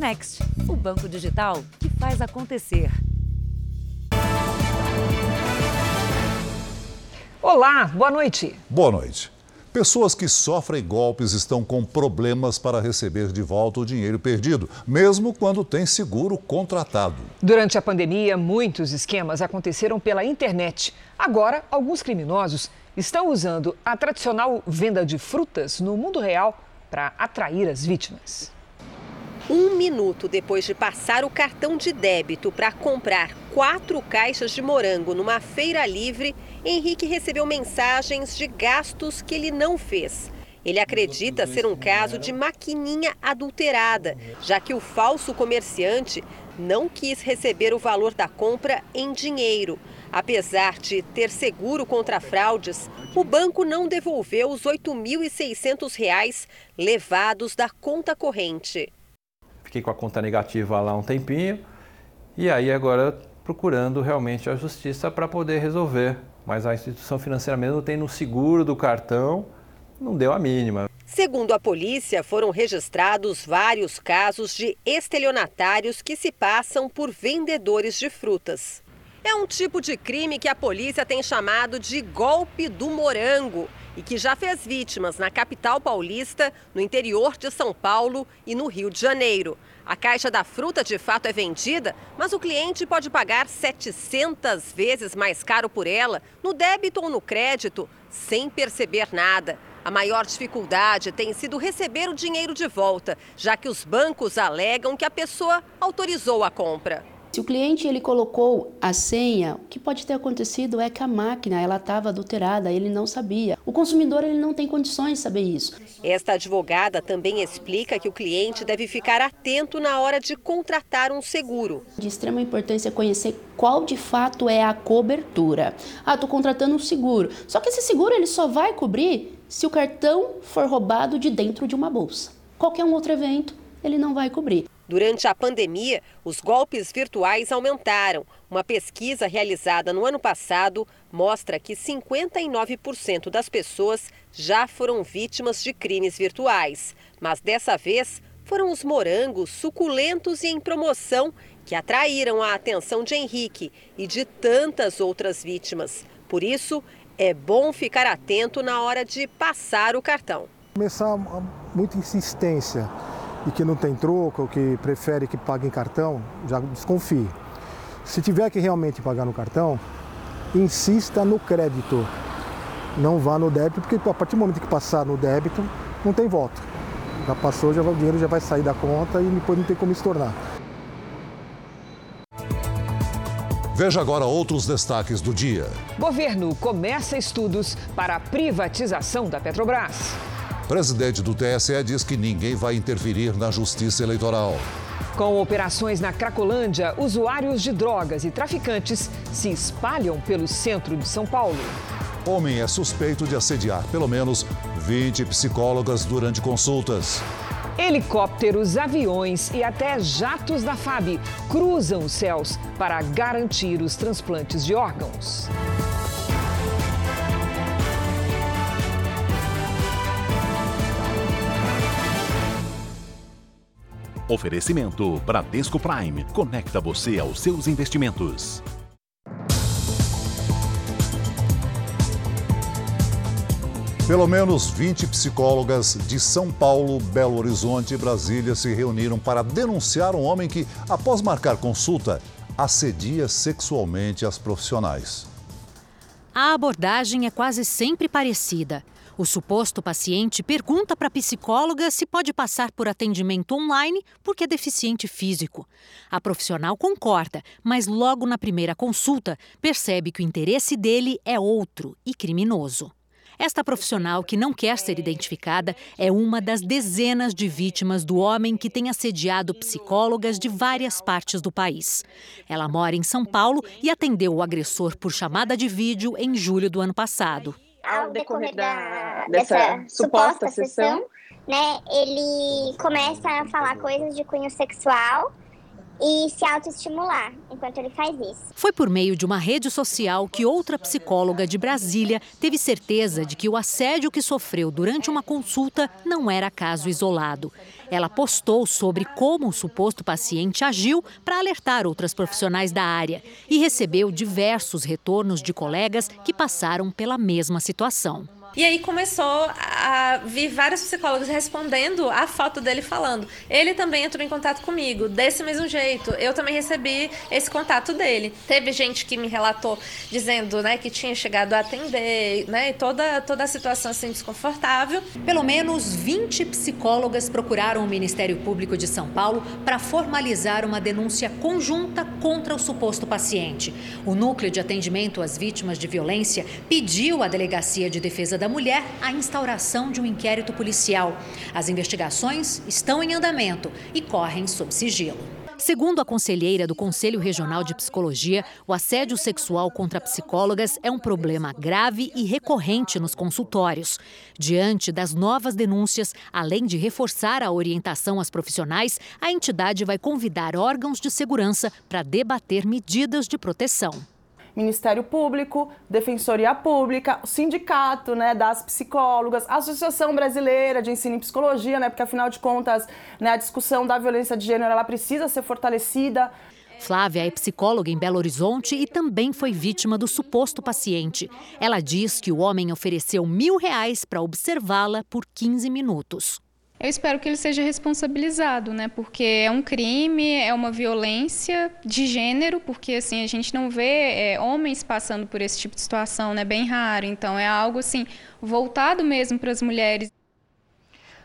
Next, o banco digital que faz acontecer. Olá, boa noite. Boa noite. Pessoas que sofrem golpes estão com problemas para receber de volta o dinheiro perdido, mesmo quando tem seguro contratado. Durante a pandemia, muitos esquemas aconteceram pela internet. Agora, alguns criminosos estão usando a tradicional venda de frutas no mundo real para atrair as vítimas. Um minuto depois de passar o cartão de débito para comprar quatro caixas de morango numa feira livre, Henrique recebeu mensagens de gastos que ele não fez. Ele acredita ser um caso de maquininha adulterada, já que o falso comerciante não quis receber o valor da compra em dinheiro. Apesar de ter seguro contra fraudes, o banco não devolveu os R$ 8.600 levados da conta corrente. Fiquei com a conta negativa lá um tempinho e aí agora procurando realmente a justiça para poder resolver mas a instituição financeira mesmo tem no seguro do cartão, não deu a mínima. Segundo a polícia, foram registrados vários casos de estelionatários que se passam por vendedores de frutas. É um tipo de crime que a polícia tem chamado de golpe do morango e que já fez vítimas na capital paulista, no interior de São Paulo e no Rio de Janeiro. A caixa da fruta de fato é vendida, mas o cliente pode pagar 700 vezes mais caro por ela, no débito ou no crédito, sem perceber nada. A maior dificuldade tem sido receber o dinheiro de volta, já que os bancos alegam que a pessoa autorizou a compra. Se o cliente ele colocou a senha, o que pode ter acontecido é que a máquina ela estava adulterada, ele não sabia. O consumidor ele não tem condições de saber isso. Esta advogada também explica que o cliente deve ficar atento na hora de contratar um seguro. De extrema importância conhecer qual de fato é a cobertura. Ah, estou contratando um seguro. Só que esse seguro ele só vai cobrir se o cartão for roubado de dentro de uma bolsa. Qualquer um outro evento ele não vai cobrir. Durante a pandemia, os golpes virtuais aumentaram. Uma pesquisa realizada no ano passado mostra que 59% das pessoas já foram vítimas de crimes virtuais. Mas dessa vez, foram os morangos suculentos e em promoção que atraíram a atenção de Henrique e de tantas outras vítimas. Por isso, é bom ficar atento na hora de passar o cartão. Começar muita insistência e que não tem troco, ou que prefere que pague em cartão, já desconfie. Se tiver que realmente pagar no cartão, insista no crédito. Não vá no débito, porque a partir do momento que passar no débito, não tem volta. Já passou, já, o dinheiro já vai sair da conta e depois não tem como se tornar. Veja agora outros destaques do dia. Governo começa estudos para a privatização da Petrobras. Presidente do TSE diz que ninguém vai interferir na justiça eleitoral. Com operações na Cracolândia, usuários de drogas e traficantes se espalham pelo centro de São Paulo. Homem é suspeito de assediar pelo menos 20 psicólogas durante consultas. Helicópteros, aviões e até jatos da FAB cruzam os céus para garantir os transplantes de órgãos. Oferecimento Bradesco Prime. Conecta você aos seus investimentos. Pelo menos 20 psicólogas de São Paulo, Belo Horizonte e Brasília se reuniram para denunciar um homem que, após marcar consulta, assedia sexualmente as profissionais. A abordagem é quase sempre parecida. O suposto paciente pergunta para a psicóloga se pode passar por atendimento online porque é deficiente físico. A profissional concorda, mas logo na primeira consulta percebe que o interesse dele é outro e criminoso. Esta profissional, que não quer ser identificada, é uma das dezenas de vítimas do homem que tem assediado psicólogas de várias partes do país. Ela mora em São Paulo e atendeu o agressor por chamada de vídeo em julho do ano passado ao decorrer da, dessa suposta sessão, né, ele começa a falar coisas de cunho sexual e se autoestimular enquanto ele faz isso. Foi por meio de uma rede social que outra psicóloga de Brasília teve certeza de que o assédio que sofreu durante uma consulta não era caso isolado. Ela postou sobre como o suposto paciente agiu para alertar outras profissionais da área e recebeu diversos retornos de colegas que passaram pela mesma situação. E aí começou a vir vários psicólogos respondendo a foto dele falando. Ele também entrou em contato comigo, desse mesmo jeito. Eu também recebi esse contato dele. Teve gente que me relatou dizendo, né, que tinha chegado a atender, né, toda toda a situação assim desconfortável. Pelo menos 20 psicólogas procuraram o Ministério Público de São Paulo para formalizar uma denúncia conjunta contra o suposto paciente. O núcleo de atendimento às vítimas de violência pediu à Delegacia de Defesa da Mulher a instauração de um inquérito policial. As investigações estão em andamento e correm sob sigilo. Segundo a conselheira do Conselho Regional de Psicologia, o assédio sexual contra psicólogas é um problema grave e recorrente nos consultórios. Diante das novas denúncias, além de reforçar a orientação às profissionais, a entidade vai convidar órgãos de segurança para debater medidas de proteção. Ministério Público, Defensoria Pública, o Sindicato né, das Psicólogas, Associação Brasileira de Ensino em Psicologia, né, porque afinal de contas né, a discussão da violência de gênero ela precisa ser fortalecida. Flávia é psicóloga em Belo Horizonte e também foi vítima do suposto paciente. Ela diz que o homem ofereceu mil reais para observá-la por 15 minutos. Eu espero que ele seja responsabilizado, né? Porque é um crime, é uma violência de gênero, porque assim a gente não vê é, homens passando por esse tipo de situação, né? Bem raro. Então é algo assim voltado mesmo para as mulheres.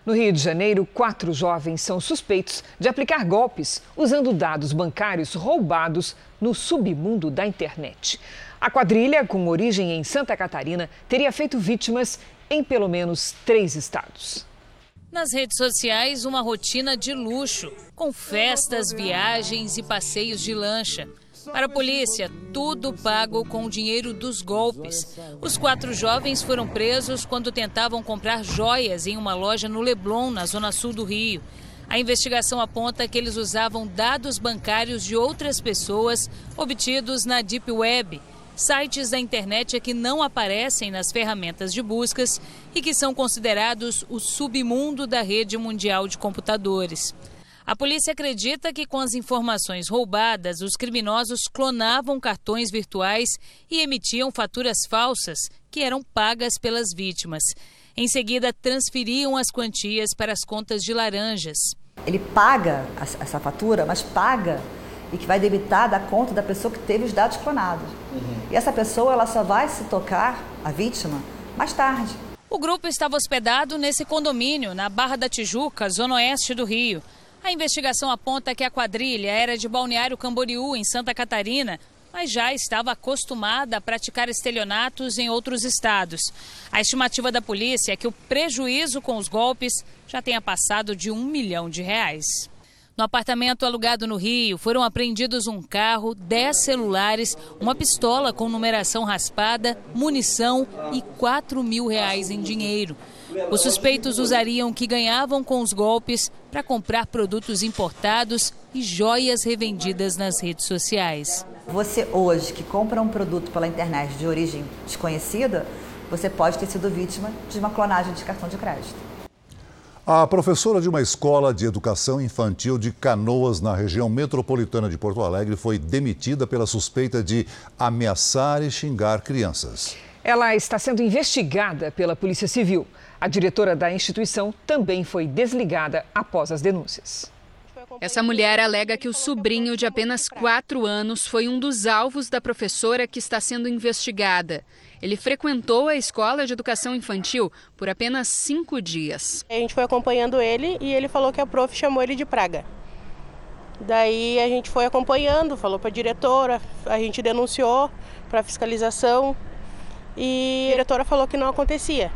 No Rio de Janeiro, quatro jovens são suspeitos de aplicar golpes usando dados bancários roubados no submundo da internet. A quadrilha, com origem em Santa Catarina, teria feito vítimas em pelo menos três estados. Nas redes sociais, uma rotina de luxo, com festas, viagens e passeios de lancha. Para a polícia, tudo pago com o dinheiro dos golpes. Os quatro jovens foram presos quando tentavam comprar joias em uma loja no Leblon, na zona sul do Rio. A investigação aponta que eles usavam dados bancários de outras pessoas obtidos na Deep Web sites da internet é que não aparecem nas ferramentas de buscas e que são considerados o submundo da rede mundial de computadores. A polícia acredita que com as informações roubadas, os criminosos clonavam cartões virtuais e emitiam faturas falsas que eram pagas pelas vítimas. Em seguida, transferiam as quantias para as contas de laranjas. Ele paga essa fatura, mas paga e que vai debitar da conta da pessoa que teve os dados clonados. Uhum. E essa pessoa ela só vai se tocar, a vítima, mais tarde. O grupo estava hospedado nesse condomínio, na Barra da Tijuca, zona oeste do Rio. A investigação aponta que a quadrilha era de Balneário Camboriú, em Santa Catarina, mas já estava acostumada a praticar estelionatos em outros estados. A estimativa da polícia é que o prejuízo com os golpes já tenha passado de um milhão de reais. No apartamento alugado no Rio, foram apreendidos um carro, 10 celulares, uma pistola com numeração raspada, munição e 4 mil reais em dinheiro. Os suspeitos usariam o que ganhavam com os golpes para comprar produtos importados e joias revendidas nas redes sociais. Você hoje que compra um produto pela internet de origem desconhecida, você pode ter sido vítima de uma clonagem de cartão de crédito. A professora de uma escola de educação infantil de Canoas, na região metropolitana de Porto Alegre, foi demitida pela suspeita de ameaçar e xingar crianças. Ela está sendo investigada pela Polícia Civil. A diretora da instituição também foi desligada após as denúncias. Essa mulher alega que o sobrinho de apenas quatro anos foi um dos alvos da professora que está sendo investigada. Ele frequentou a escola de educação infantil por apenas cinco dias. A gente foi acompanhando ele e ele falou que a prof chamou ele de praga. Daí a gente foi acompanhando, falou para a diretora, a gente denunciou para fiscalização e a diretora falou que não acontecia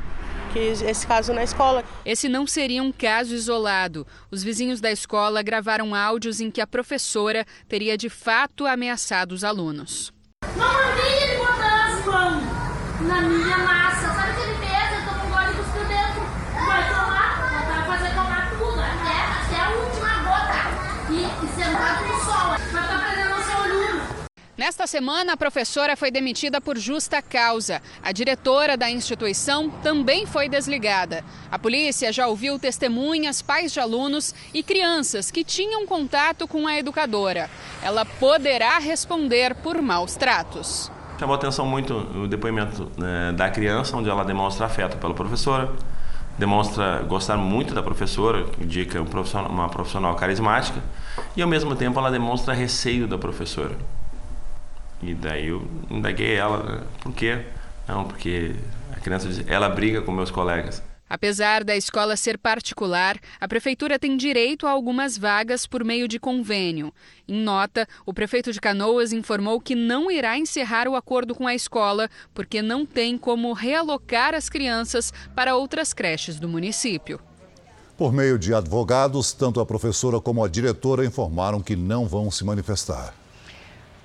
que esse caso na escola. Esse não seria um caso isolado. Os vizinhos da escola gravaram áudios em que a professora teria de fato ameaçado os alunos. As mãos na minha massa. Sabe o que ele fez? Ele tomou um gole cuspiu dentro. Vai tomar, vai fazer tomar tudo, até, até a última gota. E, e sentar no sol. Nesta semana, a professora foi demitida por justa causa. A diretora da instituição também foi desligada. A polícia já ouviu testemunhas, pais de alunos e crianças que tinham contato com a educadora. Ela poderá responder por maus tratos. Chamou atenção muito o depoimento né, da criança, onde ela demonstra afeto pela professora, demonstra gostar muito da professora, indica um profissional, uma profissional carismática, e ao mesmo tempo ela demonstra receio da professora. E daí eu indaguei ela, né? por quê? Não, porque a criança diz, ela briga com meus colegas. Apesar da escola ser particular, a prefeitura tem direito a algumas vagas por meio de convênio. Em nota, o prefeito de Canoas informou que não irá encerrar o acordo com a escola porque não tem como realocar as crianças para outras creches do município. Por meio de advogados, tanto a professora como a diretora informaram que não vão se manifestar.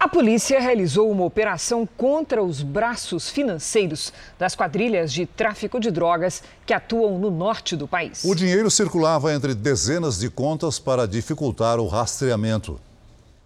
A polícia realizou uma operação contra os braços financeiros das quadrilhas de tráfico de drogas que atuam no norte do país. O dinheiro circulava entre dezenas de contas para dificultar o rastreamento.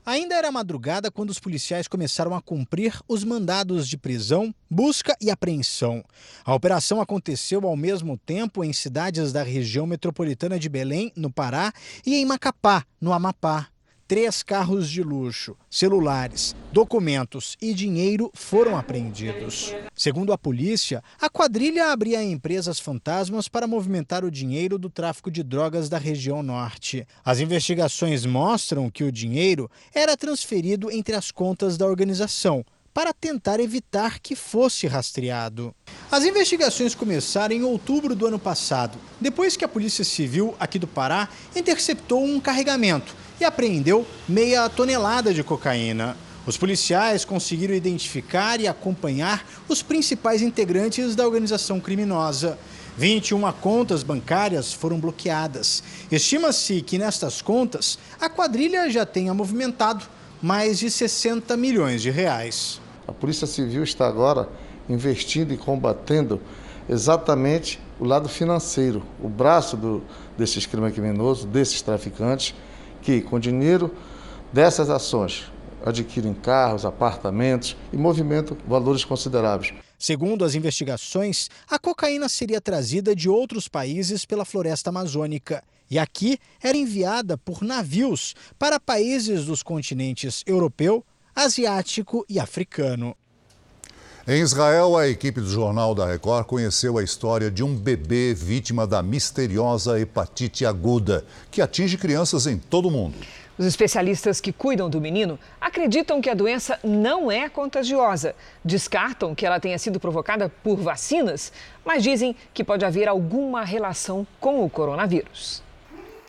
Ainda era madrugada quando os policiais começaram a cumprir os mandados de prisão, busca e apreensão. A operação aconteceu ao mesmo tempo em cidades da região metropolitana de Belém, no Pará, e em Macapá, no Amapá três carros de luxo, celulares, documentos e dinheiro foram apreendidos. Segundo a polícia, a quadrilha abria empresas fantasmas para movimentar o dinheiro do tráfico de drogas da região norte. As investigações mostram que o dinheiro era transferido entre as contas da organização para tentar evitar que fosse rastreado. As investigações começaram em outubro do ano passado, depois que a Polícia Civil aqui do Pará interceptou um carregamento e apreendeu meia tonelada de cocaína. Os policiais conseguiram identificar e acompanhar os principais integrantes da organização criminosa. 21 contas bancárias foram bloqueadas. Estima-se que nestas contas a quadrilha já tenha movimentado mais de 60 milhões de reais. A Polícia Civil está agora investindo e combatendo exatamente o lado financeiro, o braço do, desses crimes criminosos, desses traficantes, que, com dinheiro dessas ações, adquirem carros, apartamentos e movimentam valores consideráveis. Segundo as investigações, a cocaína seria trazida de outros países pela floresta amazônica e aqui era enviada por navios para países dos continentes europeu, asiático e africano. Em Israel, a equipe do Jornal da Record conheceu a história de um bebê vítima da misteriosa hepatite aguda, que atinge crianças em todo o mundo. Os especialistas que cuidam do menino acreditam que a doença não é contagiosa. Descartam que ela tenha sido provocada por vacinas, mas dizem que pode haver alguma relação com o coronavírus.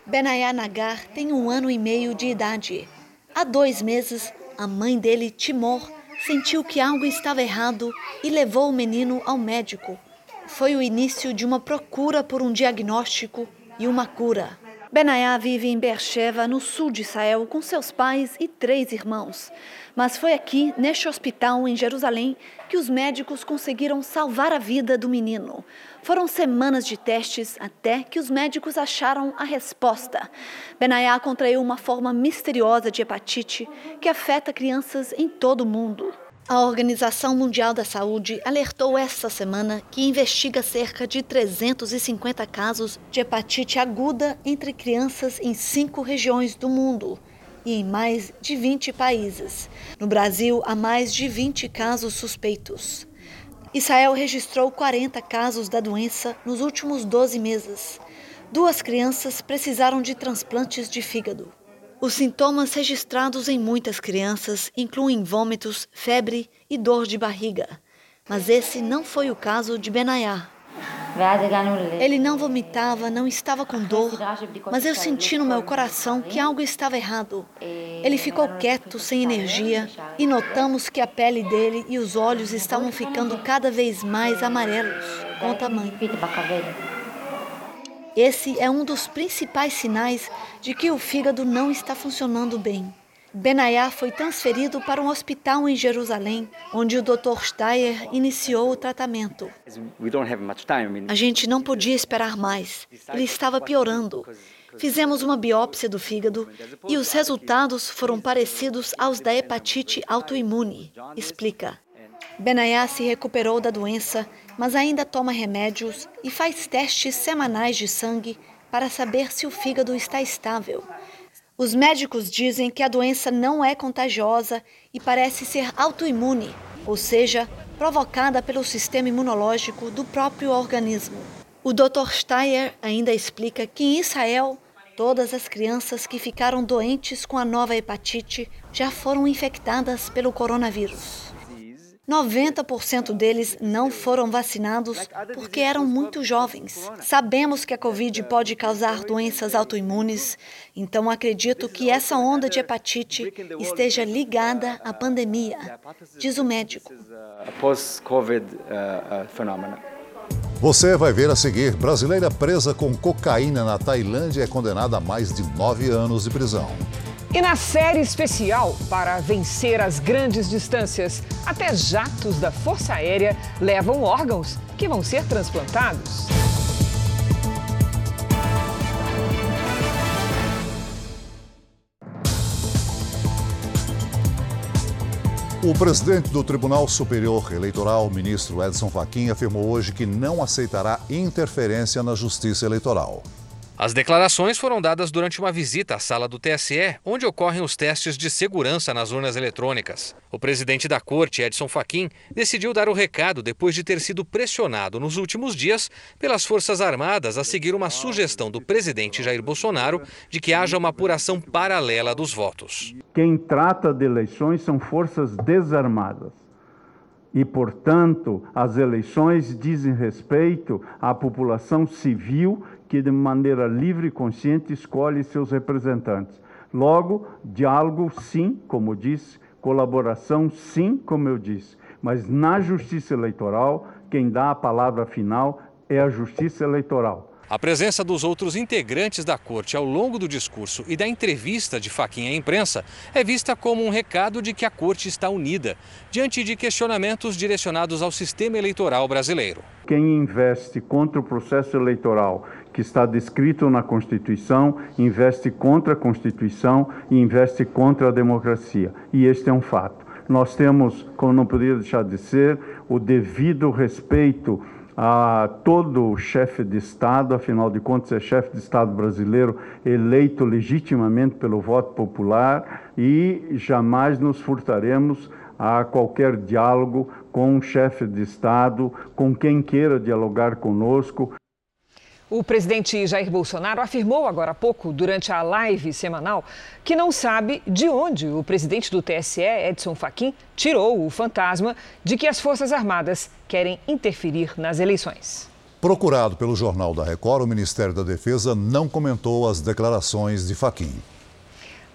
Benayá Nagar tem um ano e meio de idade. Há dois meses, a mãe dele, Timor, sentiu que algo estava errado e levou o menino ao médico. Foi o início de uma procura por um diagnóstico e uma cura. Benayá vive em Beersheba, no sul de Israel, com seus pais e três irmãos. Mas foi aqui, neste hospital em Jerusalém, que os médicos conseguiram salvar a vida do menino. Foram semanas de testes até que os médicos acharam a resposta. Benayá contraiu uma forma misteriosa de hepatite que afeta crianças em todo o mundo. A Organização Mundial da Saúde alertou esta semana que investiga cerca de 350 casos de hepatite aguda entre crianças em cinco regiões do mundo e em mais de 20 países. No Brasil, há mais de 20 casos suspeitos. Israel registrou 40 casos da doença nos últimos 12 meses. Duas crianças precisaram de transplantes de fígado. Os sintomas registrados em muitas crianças incluem vômitos, febre e dor de barriga. Mas esse não foi o caso de Benayá. Ele não vomitava, não estava com dor, mas eu senti no meu coração que algo estava errado. Ele ficou quieto, sem energia, e notamos que a pele dele e os olhos estavam ficando cada vez mais amarelos, conta a mãe. Esse é um dos principais sinais de que o fígado não está funcionando bem. Benayá foi transferido para um hospital em Jerusalém, onde o Dr. Steyer iniciou o tratamento. A gente não podia esperar mais. Ele estava piorando. Fizemos uma biópsia do fígado e os resultados foram parecidos aos da hepatite autoimune, explica. Benayá se recuperou da doença, mas ainda toma remédios e faz testes semanais de sangue para saber se o fígado está estável. Os médicos dizem que a doença não é contagiosa e parece ser autoimune, ou seja, provocada pelo sistema imunológico do próprio organismo. O Dr. Steyer ainda explica que em Israel, todas as crianças que ficaram doentes com a nova hepatite já foram infectadas pelo coronavírus. 90% deles não foram vacinados porque eram muito jovens. Sabemos que a Covid pode causar doenças autoimunes, então acredito que essa onda de hepatite esteja ligada à pandemia, diz o médico. Você vai ver a seguir: brasileira presa com cocaína na Tailândia é condenada a mais de nove anos de prisão. E na série especial, para vencer as grandes distâncias, até jatos da Força Aérea levam órgãos que vão ser transplantados. O presidente do Tribunal Superior Eleitoral, ministro Edson Fachin, afirmou hoje que não aceitará interferência na justiça eleitoral. As declarações foram dadas durante uma visita à sala do TSE, onde ocorrem os testes de segurança nas urnas eletrônicas. O presidente da corte, Edson Fachin, decidiu dar o recado depois de ter sido pressionado nos últimos dias pelas Forças Armadas a seguir uma sugestão do presidente Jair Bolsonaro de que haja uma apuração paralela dos votos. Quem trata de eleições são forças desarmadas. E, portanto, as eleições dizem respeito à população civil que de maneira livre e consciente escolhe seus representantes. Logo, diálogo sim, como disse, colaboração sim, como eu disse, mas na justiça eleitoral, quem dá a palavra final é a justiça eleitoral. A presença dos outros integrantes da corte ao longo do discurso e da entrevista de Faquinha à imprensa é vista como um recado de que a corte está unida, diante de questionamentos direcionados ao sistema eleitoral brasileiro. Quem investe contra o processo eleitoral que está descrito na Constituição, investe contra a Constituição e investe contra a democracia. E este é um fato. Nós temos, como não poderia deixar de ser, o devido respeito a todo chefe de Estado, afinal de contas é chefe de Estado brasileiro eleito legitimamente pelo voto popular e jamais nos furtaremos a qualquer diálogo com um chefe de Estado, com quem queira dialogar conosco. O presidente Jair Bolsonaro afirmou agora há pouco, durante a live semanal, que não sabe de onde o presidente do TSE, Edson Fachin, tirou o fantasma de que as Forças Armadas querem interferir nas eleições. Procurado pelo Jornal da Record, o Ministério da Defesa não comentou as declarações de Fachin.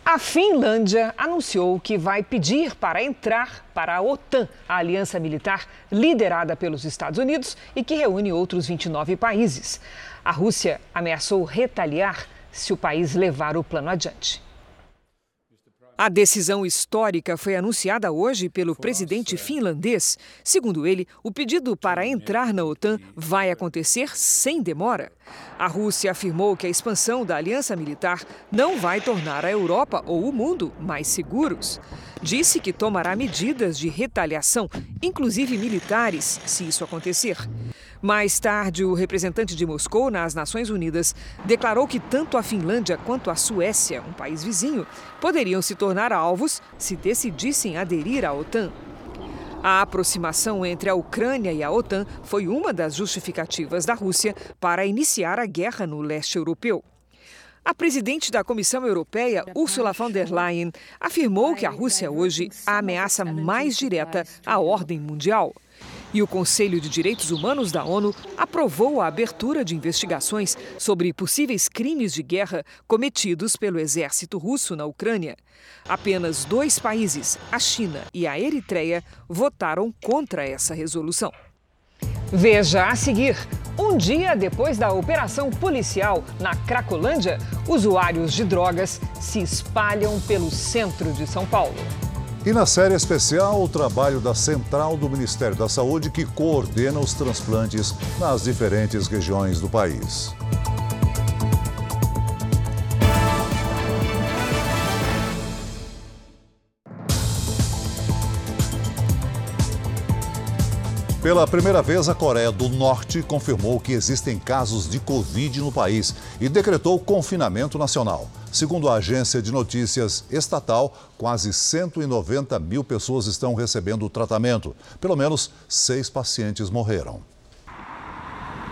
A Finlândia anunciou que vai pedir para entrar para a OTAN, a aliança militar liderada pelos Estados Unidos e que reúne outros 29 países. A Rússia ameaçou retaliar se o país levar o plano adiante. A decisão histórica foi anunciada hoje pelo presidente finlandês. Segundo ele, o pedido para entrar na OTAN vai acontecer sem demora. A Rússia afirmou que a expansão da aliança militar não vai tornar a Europa ou o mundo mais seguros. Disse que tomará medidas de retaliação, inclusive militares, se isso acontecer. Mais tarde, o representante de Moscou nas Nações Unidas declarou que tanto a Finlândia quanto a Suécia, um país vizinho, poderiam se tornar alvos se decidissem aderir à OTAN. A aproximação entre a Ucrânia e a OTAN foi uma das justificativas da Rússia para iniciar a guerra no leste europeu. A presidente da Comissão Europeia, Ursula von der Leyen, afirmou que a Rússia hoje a ameaça mais direta à ordem mundial. E o Conselho de Direitos Humanos da ONU aprovou a abertura de investigações sobre possíveis crimes de guerra cometidos pelo exército russo na Ucrânia. Apenas dois países, a China e a Eritreia, votaram contra essa resolução. Veja a seguir. Um dia depois da operação policial na Cracolândia, usuários de drogas se espalham pelo centro de São Paulo. E na série especial, o trabalho da Central do Ministério da Saúde, que coordena os transplantes nas diferentes regiões do país. Pela primeira vez, a Coreia do Norte confirmou que existem casos de Covid no país e decretou confinamento nacional. Segundo a agência de notícias estatal, quase 190 mil pessoas estão recebendo tratamento. Pelo menos seis pacientes morreram.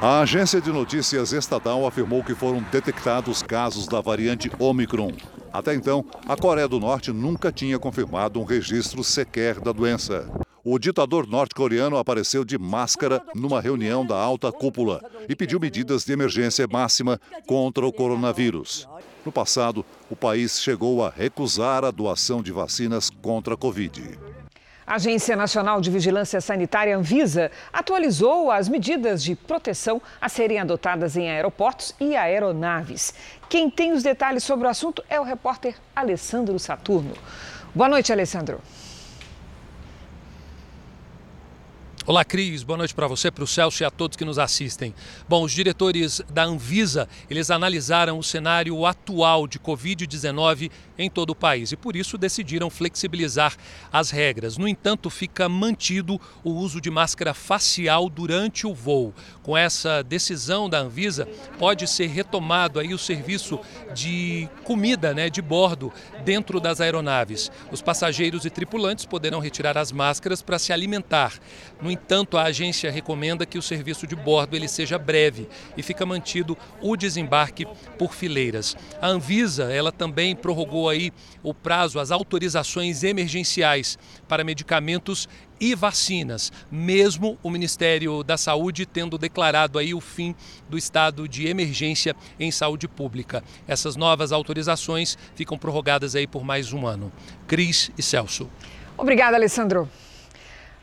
A agência de notícias estatal afirmou que foram detectados casos da variante Omicron. Até então, a Coreia do Norte nunca tinha confirmado um registro sequer da doença. O ditador norte-coreano apareceu de máscara numa reunião da alta cúpula e pediu medidas de emergência máxima contra o coronavírus. No passado, o país chegou a recusar a doação de vacinas contra a Covid. A Agência Nacional de Vigilância Sanitária Anvisa atualizou as medidas de proteção a serem adotadas em aeroportos e aeronaves. Quem tem os detalhes sobre o assunto é o repórter Alessandro Saturno. Boa noite, Alessandro. Olá, Cris. Boa noite para você, para o Celso e a todos que nos assistem. Bom, os diretores da Anvisa, eles analisaram o cenário atual de Covid-19 em todo o país e por isso decidiram flexibilizar as regras. No entanto, fica mantido o uso de máscara facial durante o voo. Com essa decisão da Anvisa, pode ser retomado aí o serviço de comida, né, de bordo dentro das aeronaves. Os passageiros e tripulantes poderão retirar as máscaras para se alimentar. No entanto, a agência recomenda que o serviço de bordo ele seja breve e fica mantido o desembarque por fileiras. A Anvisa, ela também prorrogou aí o prazo, as autorizações emergenciais para medicamentos e vacinas, mesmo o Ministério da Saúde tendo declarado aí o fim do estado de emergência em saúde pública. Essas novas autorizações ficam prorrogadas aí por mais um ano. Cris e Celso. Obrigada, Alessandro.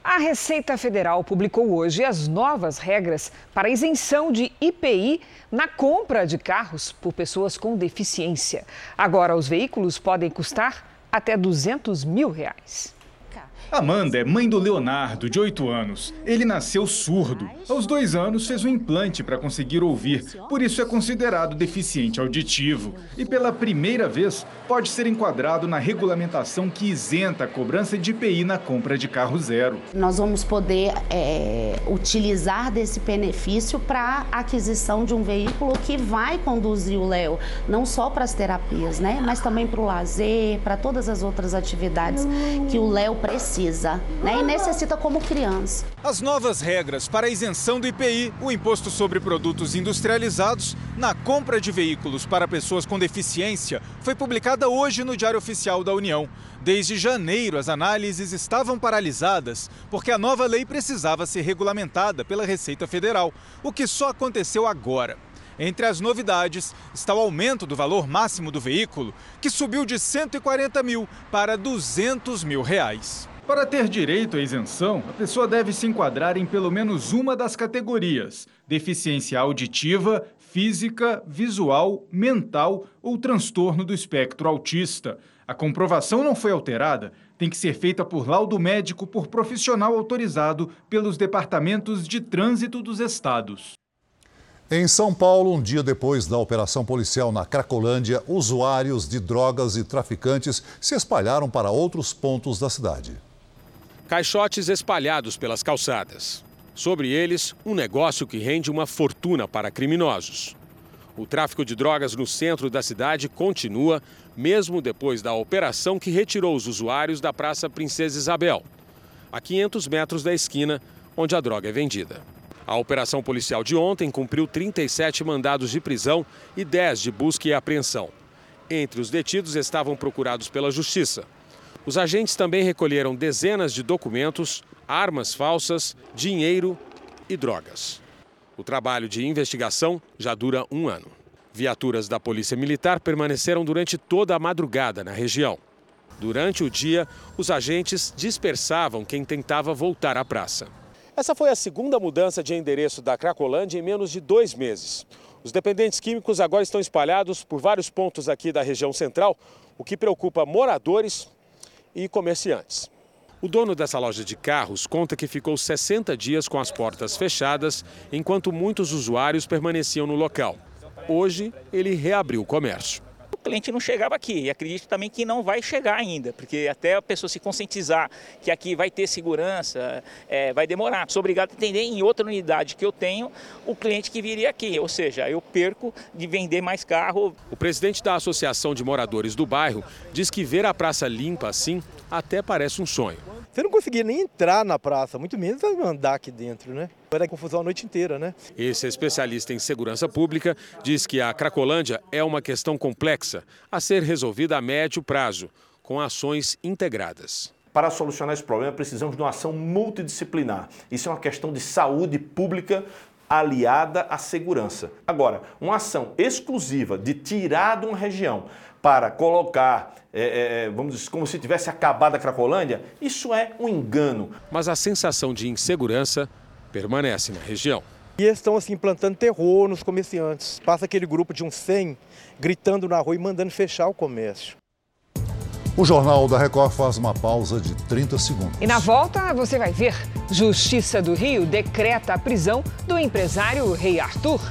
A Receita Federal publicou hoje as novas regras para isenção de IPI na compra de carros por pessoas com deficiência. Agora, os veículos podem custar até 200 mil reais. Amanda é mãe do Leonardo, de 8 anos. Ele nasceu surdo. Aos dois anos, fez um implante para conseguir ouvir, por isso é considerado deficiente auditivo. E pela primeira vez, pode ser enquadrado na regulamentação que isenta a cobrança de IPI na compra de carro zero. Nós vamos poder é, utilizar desse benefício para aquisição de um veículo que vai conduzir o Léo, não só para as terapias, né, mas também para o lazer, para todas as outras atividades que o Léo precisa precisa né, e necessita como criança. As novas regras para a isenção do IPI, o imposto sobre produtos industrializados, na compra de veículos para pessoas com deficiência, foi publicada hoje no Diário Oficial da União. Desde janeiro, as análises estavam paralisadas porque a nova lei precisava ser regulamentada pela Receita Federal, o que só aconteceu agora. Entre as novidades está o aumento do valor máximo do veículo, que subiu de 140 mil para 200 mil reais. Para ter direito à isenção, a pessoa deve se enquadrar em pelo menos uma das categorias: deficiência auditiva, física, visual, mental ou transtorno do espectro autista. A comprovação não foi alterada, tem que ser feita por laudo médico por profissional autorizado pelos departamentos de trânsito dos estados. Em São Paulo, um dia depois da operação policial na Cracolândia, usuários de drogas e traficantes se espalharam para outros pontos da cidade. Caixotes espalhados pelas calçadas. Sobre eles, um negócio que rende uma fortuna para criminosos. O tráfico de drogas no centro da cidade continua, mesmo depois da operação que retirou os usuários da Praça Princesa Isabel, a 500 metros da esquina onde a droga é vendida. A operação policial de ontem cumpriu 37 mandados de prisão e 10 de busca e apreensão. Entre os detidos estavam procurados pela Justiça os agentes também recolheram dezenas de documentos, armas falsas, dinheiro e drogas. O trabalho de investigação já dura um ano. Viaturas da Polícia Militar permaneceram durante toda a madrugada na região. Durante o dia, os agentes dispersavam quem tentava voltar à praça. Essa foi a segunda mudança de endereço da Cracolândia em menos de dois meses. Os dependentes químicos agora estão espalhados por vários pontos aqui da região central, o que preocupa moradores e comerciantes. O dono dessa loja de carros conta que ficou 60 dias com as portas fechadas, enquanto muitos usuários permaneciam no local. Hoje, ele reabriu o comércio. Cliente não chegava aqui. E acredito também que não vai chegar ainda, porque até a pessoa se conscientizar que aqui vai ter segurança, é, vai demorar. Sou obrigado a atender em outra unidade que eu tenho o cliente que viria aqui, ou seja, eu perco de vender mais carro. O presidente da Associação de Moradores do Bairro diz que ver a praça limpa assim até parece um sonho. Você não conseguia nem entrar na praça, muito menos andar aqui dentro, né? Era confusão a noite inteira, né? Esse especialista em segurança pública diz que a Cracolândia é uma questão complexa a ser resolvida a médio prazo, com ações integradas. Para solucionar esse problema, precisamos de uma ação multidisciplinar. Isso é uma questão de saúde pública aliada à segurança. Agora, uma ação exclusiva de tirar de uma região para colocar, é, é, vamos dizer, como se tivesse acabado a Cracolândia, isso é um engano. Mas a sensação de insegurança permanece na região. E eles estão assim plantando terror nos comerciantes. Passa aquele grupo de uns 100 gritando na rua e mandando fechar o comércio. O Jornal da Record faz uma pausa de 30 segundos. E na volta você vai ver: Justiça do Rio decreta a prisão do empresário Rei Arthur.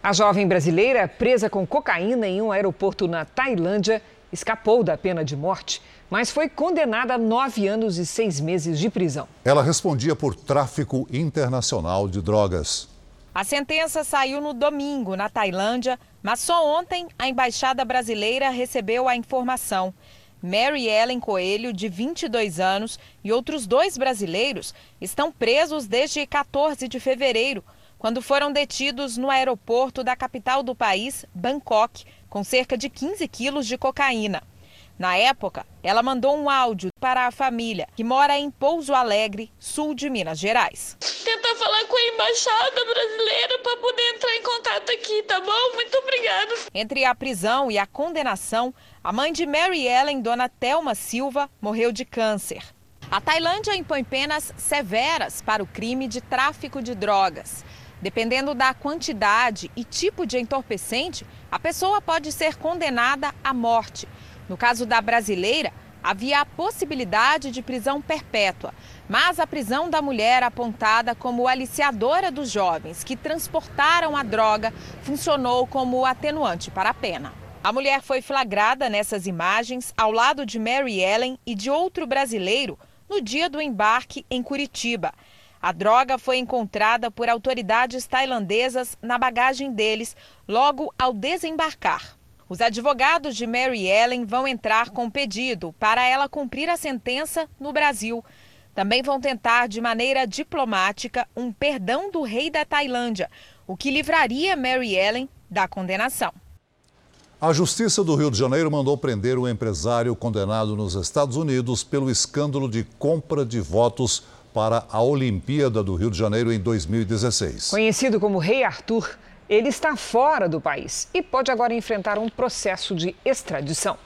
A jovem brasileira, presa com cocaína em um aeroporto na Tailândia, escapou da pena de morte, mas foi condenada a nove anos e seis meses de prisão. Ela respondia por tráfico internacional de drogas. A sentença saiu no domingo, na Tailândia, mas só ontem a embaixada brasileira recebeu a informação. Mary Ellen Coelho, de 22 anos, e outros dois brasileiros estão presos desde 14 de fevereiro quando foram detidos no aeroporto da capital do país, Bangkok, com cerca de 15 quilos de cocaína. Na época, ela mandou um áudio para a família, que mora em Pouso Alegre, sul de Minas Gerais. Tentar falar com a embaixada brasileira para poder entrar em contato aqui, tá bom? Muito obrigada. Entre a prisão e a condenação, a mãe de Mary Ellen, dona Thelma Silva, morreu de câncer. A Tailândia impõe penas severas para o crime de tráfico de drogas. Dependendo da quantidade e tipo de entorpecente, a pessoa pode ser condenada à morte. No caso da brasileira, havia a possibilidade de prisão perpétua, mas a prisão da mulher apontada como aliciadora dos jovens que transportaram a droga funcionou como atenuante para a pena. A mulher foi flagrada nessas imagens ao lado de Mary Ellen e de outro brasileiro no dia do embarque em Curitiba. A droga foi encontrada por autoridades tailandesas na bagagem deles logo ao desembarcar. Os advogados de Mary Ellen vão entrar com pedido para ela cumprir a sentença no Brasil. Também vão tentar, de maneira diplomática, um perdão do rei da Tailândia, o que livraria Mary Ellen da condenação. A Justiça do Rio de Janeiro mandou prender o um empresário condenado nos Estados Unidos pelo escândalo de compra de votos para a Olimpíada do Rio de Janeiro em 2016. Conhecido como Rei Arthur, ele está fora do país e pode agora enfrentar um processo de extradição.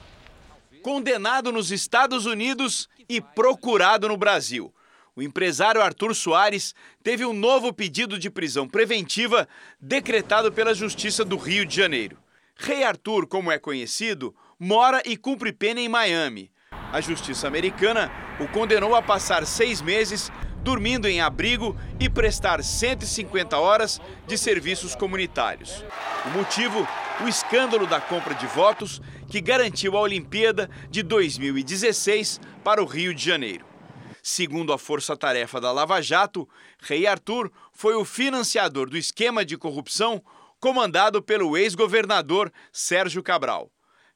Condenado nos Estados Unidos e procurado no Brasil. O empresário Arthur Soares teve um novo pedido de prisão preventiva decretado pela Justiça do Rio de Janeiro. Rei Arthur, como é conhecido, mora e cumpre pena em Miami. A justiça americana o condenou a passar seis meses dormindo em abrigo e prestar 150 horas de serviços comunitários. O motivo? O escândalo da compra de votos que garantiu a Olimpíada de 2016 para o Rio de Janeiro. Segundo a força-tarefa da Lava Jato, Rei Arthur foi o financiador do esquema de corrupção comandado pelo ex-governador Sérgio Cabral.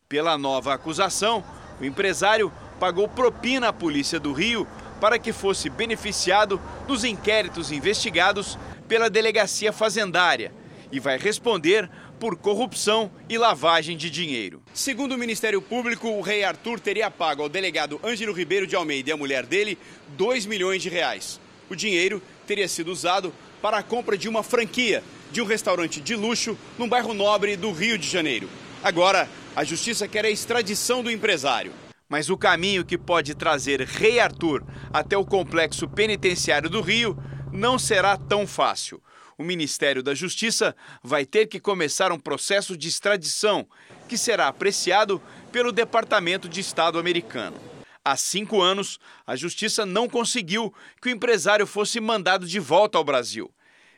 Pela nova acusação, o empresário pagou propina à polícia do Rio para que fosse beneficiado nos inquéritos investigados pela Delegacia Fazendária e vai responder por corrupção e lavagem de dinheiro. Segundo o Ministério Público, o rei Arthur teria pago ao delegado Ângelo Ribeiro de Almeida e a mulher dele 2 milhões de reais. O dinheiro teria sido usado para a compra de uma franquia de um restaurante de luxo num bairro nobre do Rio de Janeiro. Agora, a justiça quer a extradição do empresário. Mas o caminho que pode trazer Rei Arthur até o complexo penitenciário do Rio não será tão fácil. O Ministério da Justiça vai ter que começar um processo de extradição, que será apreciado pelo Departamento de Estado americano. Há cinco anos, a Justiça não conseguiu que o empresário fosse mandado de volta ao Brasil.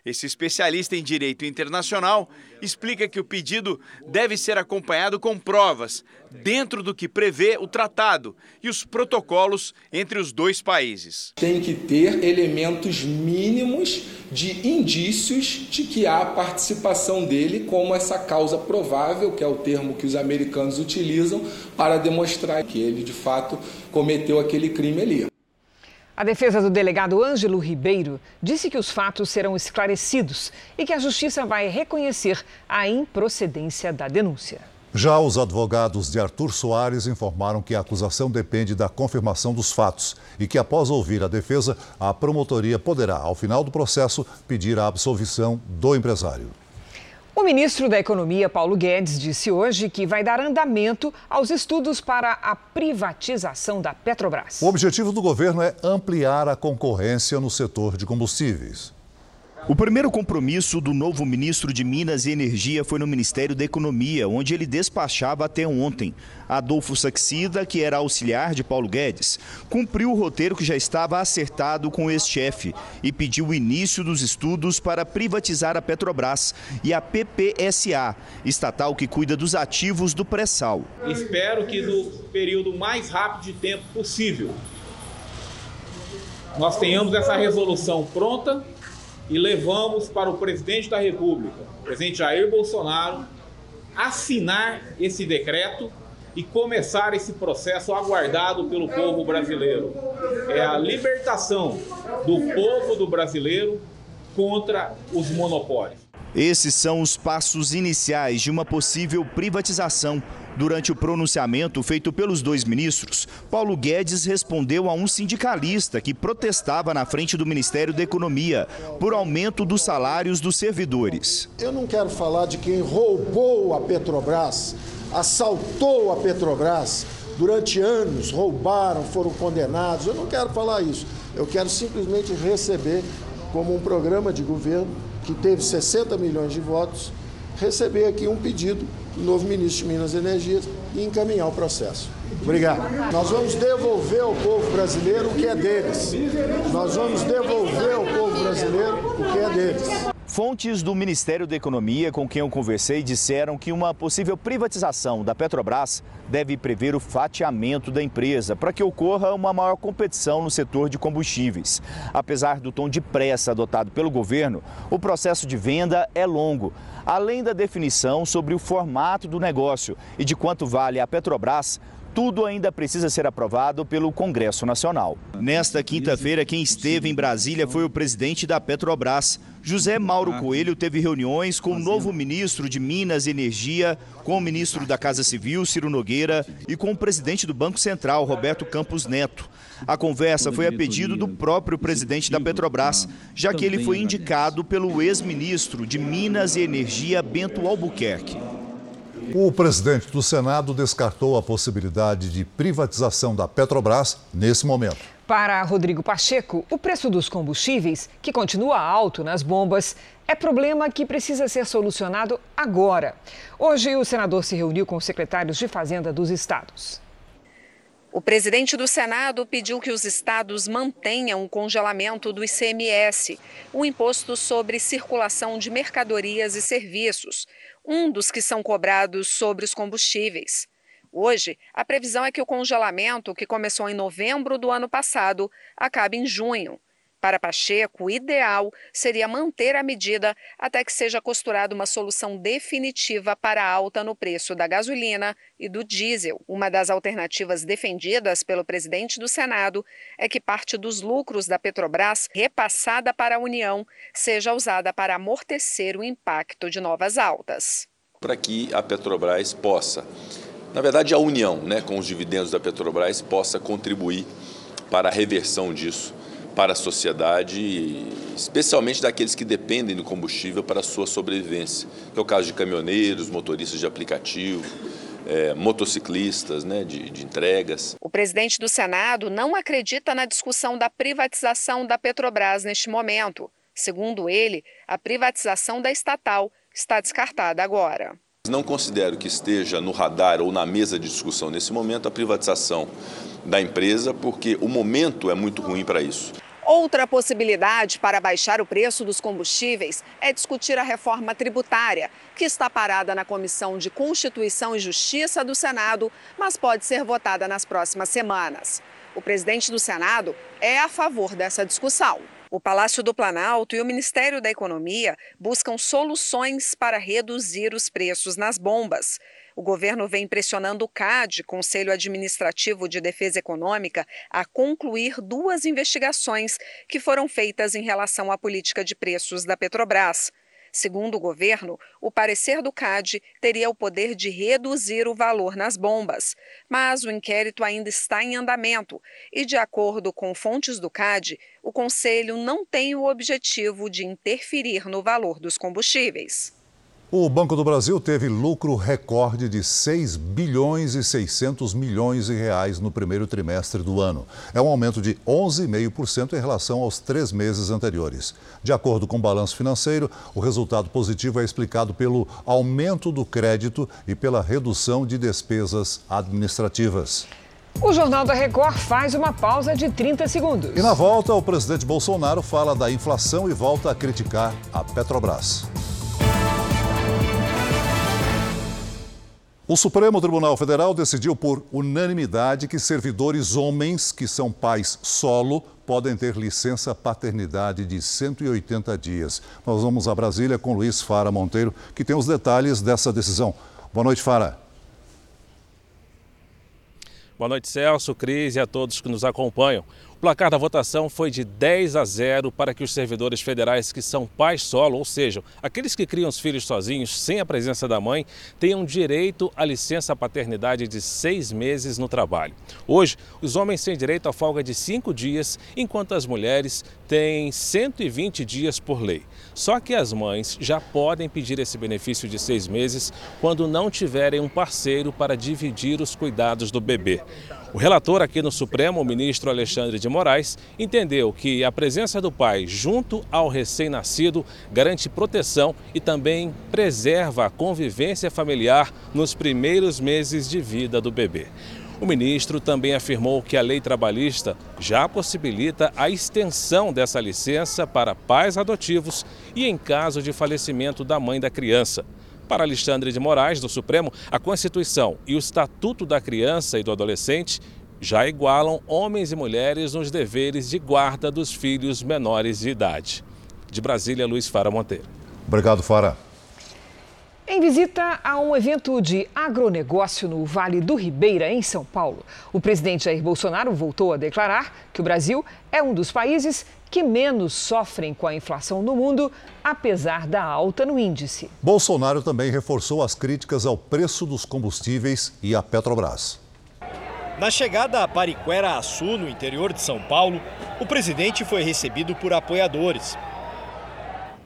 Esse especialista em direito internacional explica que o pedido deve ser acompanhado com provas, dentro do que prevê o tratado e os protocolos entre os dois países. Tem que ter elementos mínimos de indícios de que há participação dele como essa causa provável, que é o termo que os americanos utilizam para demonstrar que ele de fato cometeu aquele crime ali. A defesa do delegado Ângelo Ribeiro disse que os fatos serão esclarecidos e que a justiça vai reconhecer a improcedência da denúncia. Já os advogados de Arthur Soares informaram que a acusação depende da confirmação dos fatos e que, após ouvir a defesa, a promotoria poderá, ao final do processo, pedir a absolvição do empresário. O ministro da Economia, Paulo Guedes, disse hoje que vai dar andamento aos estudos para a privatização da Petrobras. O objetivo do governo é ampliar a concorrência no setor de combustíveis. O primeiro compromisso do novo ministro de Minas e Energia foi no Ministério da Economia, onde ele despachava até ontem. Adolfo Saxida, que era auxiliar de Paulo Guedes, cumpriu o roteiro que já estava acertado com o ex-chefe e pediu o início dos estudos para privatizar a Petrobras e a PPSA, estatal que cuida dos ativos do pré-sal. Espero que no período mais rápido de tempo possível nós tenhamos essa resolução pronta e levamos para o presidente da República, o presidente Jair Bolsonaro, assinar esse decreto e começar esse processo aguardado pelo povo brasileiro. É a libertação do povo do brasileiro contra os monopólios. Esses são os passos iniciais de uma possível privatização Durante o pronunciamento feito pelos dois ministros, Paulo Guedes respondeu a um sindicalista que protestava na frente do Ministério da Economia por aumento dos salários dos servidores. Eu não quero falar de quem roubou a Petrobras, assaltou a Petrobras durante anos, roubaram, foram condenados. Eu não quero falar isso. Eu quero simplesmente receber como um programa de governo que teve 60 milhões de votos, receber aqui um pedido o novo ministro de Minas e Energia e encaminhar o processo. Obrigado. Nós vamos devolver ao povo brasileiro o que é deles. Nós vamos devolver ao povo brasileiro o que é deles. Fontes do Ministério da Economia com quem eu conversei disseram que uma possível privatização da Petrobras deve prever o fatiamento da empresa para que ocorra uma maior competição no setor de combustíveis. Apesar do tom de pressa adotado pelo governo, o processo de venda é longo. Além da definição sobre o formato do negócio e de quanto vale a Petrobras, tudo ainda precisa ser aprovado pelo Congresso Nacional. Nesta quinta-feira, quem esteve em Brasília foi o presidente da Petrobras. José Mauro Coelho teve reuniões com o novo ministro de Minas e Energia, com o ministro da Casa Civil, Ciro Nogueira, e com o presidente do Banco Central, Roberto Campos Neto. A conversa foi a pedido do próprio presidente da Petrobras, já que ele foi indicado pelo ex-ministro de Minas e Energia, Bento Albuquerque. O presidente do Senado descartou a possibilidade de privatização da Petrobras nesse momento. Para Rodrigo Pacheco, o preço dos combustíveis, que continua alto nas bombas, é problema que precisa ser solucionado agora. Hoje, o senador se reuniu com os secretários de Fazenda dos estados. O presidente do Senado pediu que os estados mantenham o congelamento do ICMS, o imposto sobre circulação de mercadorias e serviços, um dos que são cobrados sobre os combustíveis. Hoje, a previsão é que o congelamento, que começou em novembro do ano passado, acabe em junho. Para Pacheco, o ideal seria manter a medida até que seja costurada uma solução definitiva para a alta no preço da gasolina e do diesel. Uma das alternativas defendidas pelo presidente do Senado é que parte dos lucros da Petrobras, repassada para a União, seja usada para amortecer o impacto de novas altas. Para que a Petrobras possa, na verdade, a União, né, com os dividendos da Petrobras, possa contribuir para a reversão disso para a sociedade, especialmente daqueles que dependem do combustível para a sua sobrevivência, que é o caso de caminhoneiros, motoristas de aplicativo, é, motociclistas, né, de, de entregas. O presidente do Senado não acredita na discussão da privatização da Petrobras neste momento. Segundo ele, a privatização da estatal está descartada agora. Não considero que esteja no radar ou na mesa de discussão nesse momento a privatização da empresa, porque o momento é muito ruim para isso. Outra possibilidade para baixar o preço dos combustíveis é discutir a reforma tributária, que está parada na Comissão de Constituição e Justiça do Senado, mas pode ser votada nas próximas semanas. O presidente do Senado é a favor dessa discussão. O Palácio do Planalto e o Ministério da Economia buscam soluções para reduzir os preços nas bombas. O governo vem pressionando o CAD, Conselho Administrativo de Defesa Econômica, a concluir duas investigações que foram feitas em relação à política de preços da Petrobras. Segundo o governo, o parecer do CAD teria o poder de reduzir o valor nas bombas. Mas o inquérito ainda está em andamento e, de acordo com fontes do CAD, o Conselho não tem o objetivo de interferir no valor dos combustíveis. O Banco do Brasil teve lucro recorde de 6 bilhões e 600 milhões de reais no primeiro trimestre do ano. É um aumento de 11,5% em relação aos três meses anteriores. De acordo com o balanço financeiro, o resultado positivo é explicado pelo aumento do crédito e pela redução de despesas administrativas. O Jornal da Record faz uma pausa de 30 segundos. E na volta, o presidente Bolsonaro fala da inflação e volta a criticar a Petrobras. O Supremo Tribunal Federal decidiu por unanimidade que servidores homens que são pais solo podem ter licença paternidade de 180 dias. Nós vamos a Brasília com Luiz Fara Monteiro, que tem os detalhes dessa decisão. Boa noite, Fara. Boa noite, Celso, Cris e a todos que nos acompanham. O placar da votação foi de 10 a 0 para que os servidores federais que são pais solo, ou seja, aqueles que criam os filhos sozinhos sem a presença da mãe, tenham direito à licença paternidade de seis meses no trabalho. Hoje, os homens têm direito à folga de cinco dias, enquanto as mulheres têm 120 dias por lei. Só que as mães já podem pedir esse benefício de seis meses quando não tiverem um parceiro para dividir os cuidados do bebê. O relator aqui no Supremo, o ministro Alexandre de Moraes, entendeu que a presença do pai junto ao recém-nascido garante proteção e também preserva a convivência familiar nos primeiros meses de vida do bebê. O ministro também afirmou que a lei trabalhista já possibilita a extensão dessa licença para pais adotivos e em caso de falecimento da mãe da criança. Para Alexandre de Moraes, do Supremo, a Constituição e o Estatuto da Criança e do Adolescente já igualam homens e mulheres nos deveres de guarda dos filhos menores de idade. De Brasília, Luiz Fara Monteiro. Obrigado, Fara. Em visita a um evento de agronegócio no Vale do Ribeira, em São Paulo, o presidente Jair Bolsonaro voltou a declarar que o Brasil é um dos países que menos sofrem com a inflação no mundo, apesar da alta no índice. Bolsonaro também reforçou as críticas ao preço dos combustíveis e à Petrobras. Na chegada a Pariquera Açu, no interior de São Paulo, o presidente foi recebido por apoiadores.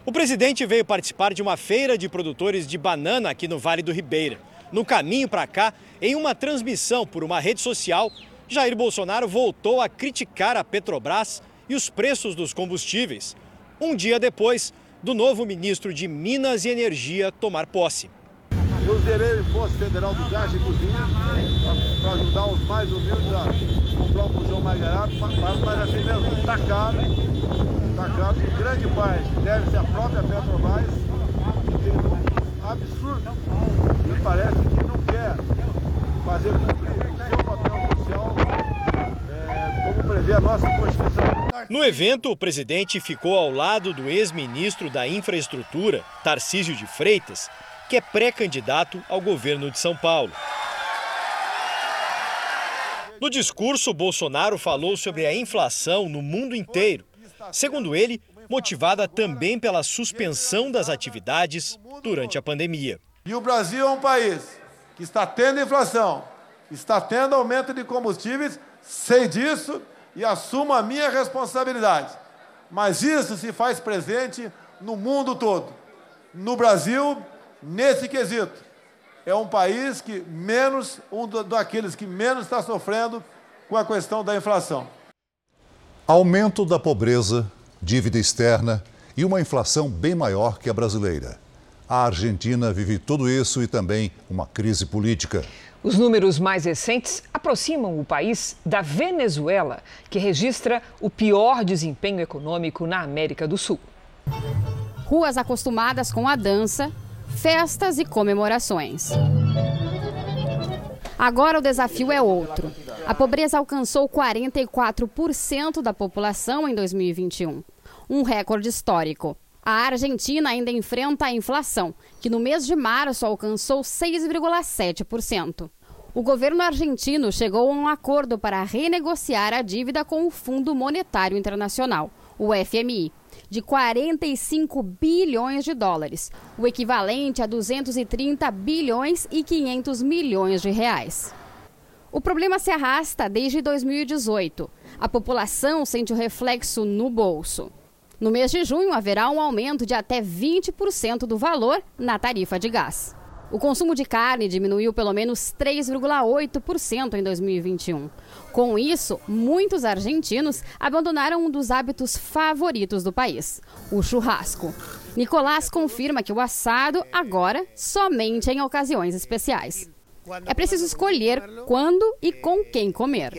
O presidente veio participar de uma feira de produtores de banana aqui no Vale do Ribeira. No caminho para cá, em uma transmissão por uma rede social, Jair Bolsonaro voltou a criticar a Petrobras e os preços dos combustíveis, um dia depois do novo ministro de Minas e Energia tomar posse. Eu zerei o imposto federal do gás e cozinha para ajudar os mais humildes a comprar um bujão mais barato, mas assim mesmo, está caro, Em grande parte deve-se própria Petrobras, que é absurdo, me parece que não quer fazer cumprir o seu papel social é, como prevê a nossa Constituição. No evento, o presidente ficou ao lado do ex-ministro da Infraestrutura, Tarcísio de Freitas, que é pré-candidato ao governo de São Paulo. No discurso, Bolsonaro falou sobre a inflação no mundo inteiro. Segundo ele, motivada também pela suspensão das atividades durante a pandemia. E o Brasil é um país que está tendo inflação, está tendo aumento de combustíveis, sei disso e assumo a minha responsabilidade. Mas isso se faz presente no mundo todo. No Brasil, nesse quesito, é um país que menos, um daqueles que menos está sofrendo com a questão da inflação. Aumento da pobreza, dívida externa e uma inflação bem maior que a brasileira. A Argentina vive tudo isso e também uma crise política. Os números mais recentes aproximam o país da Venezuela, que registra o pior desempenho econômico na América do Sul. Ruas acostumadas com a dança, festas e comemorações. Agora o desafio é outro. A pobreza alcançou 44% da população em 2021, um recorde histórico. A Argentina ainda enfrenta a inflação, que no mês de março alcançou 6,7%. O governo argentino chegou a um acordo para renegociar a dívida com o Fundo Monetário Internacional, o FMI, de 45 bilhões de dólares, o equivalente a 230 bilhões e 500 milhões de reais. O problema se arrasta desde 2018. A população sente o reflexo no bolso. No mês de junho, haverá um aumento de até 20% do valor na tarifa de gás. O consumo de carne diminuiu pelo menos 3,8% em 2021. Com isso, muitos argentinos abandonaram um dos hábitos favoritos do país, o churrasco. Nicolás confirma que o assado agora somente em ocasiões especiais. É preciso escolher quando e com quem comer.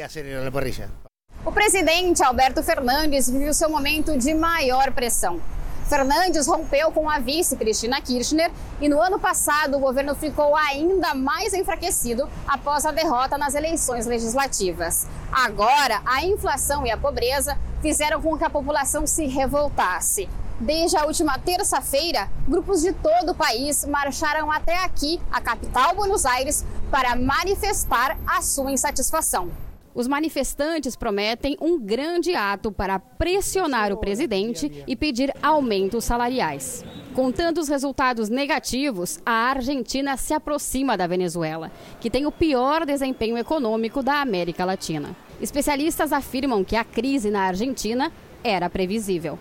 O presidente Alberto Fernandes viveu seu momento de maior pressão. Fernandes rompeu com a vice Cristina Kirchner e no ano passado o governo ficou ainda mais enfraquecido após a derrota nas eleições legislativas. Agora, a inflação e a pobreza fizeram com que a população se revoltasse. Desde a última terça-feira, grupos de todo o país marcharam até aqui, a capital Buenos Aires, para manifestar a sua insatisfação. Os manifestantes prometem um grande ato para pressionar o presidente e pedir aumentos salariais. Com tantos resultados negativos, a Argentina se aproxima da Venezuela, que tem o pior desempenho econômico da América Latina. Especialistas afirmam que a crise na Argentina era previsível.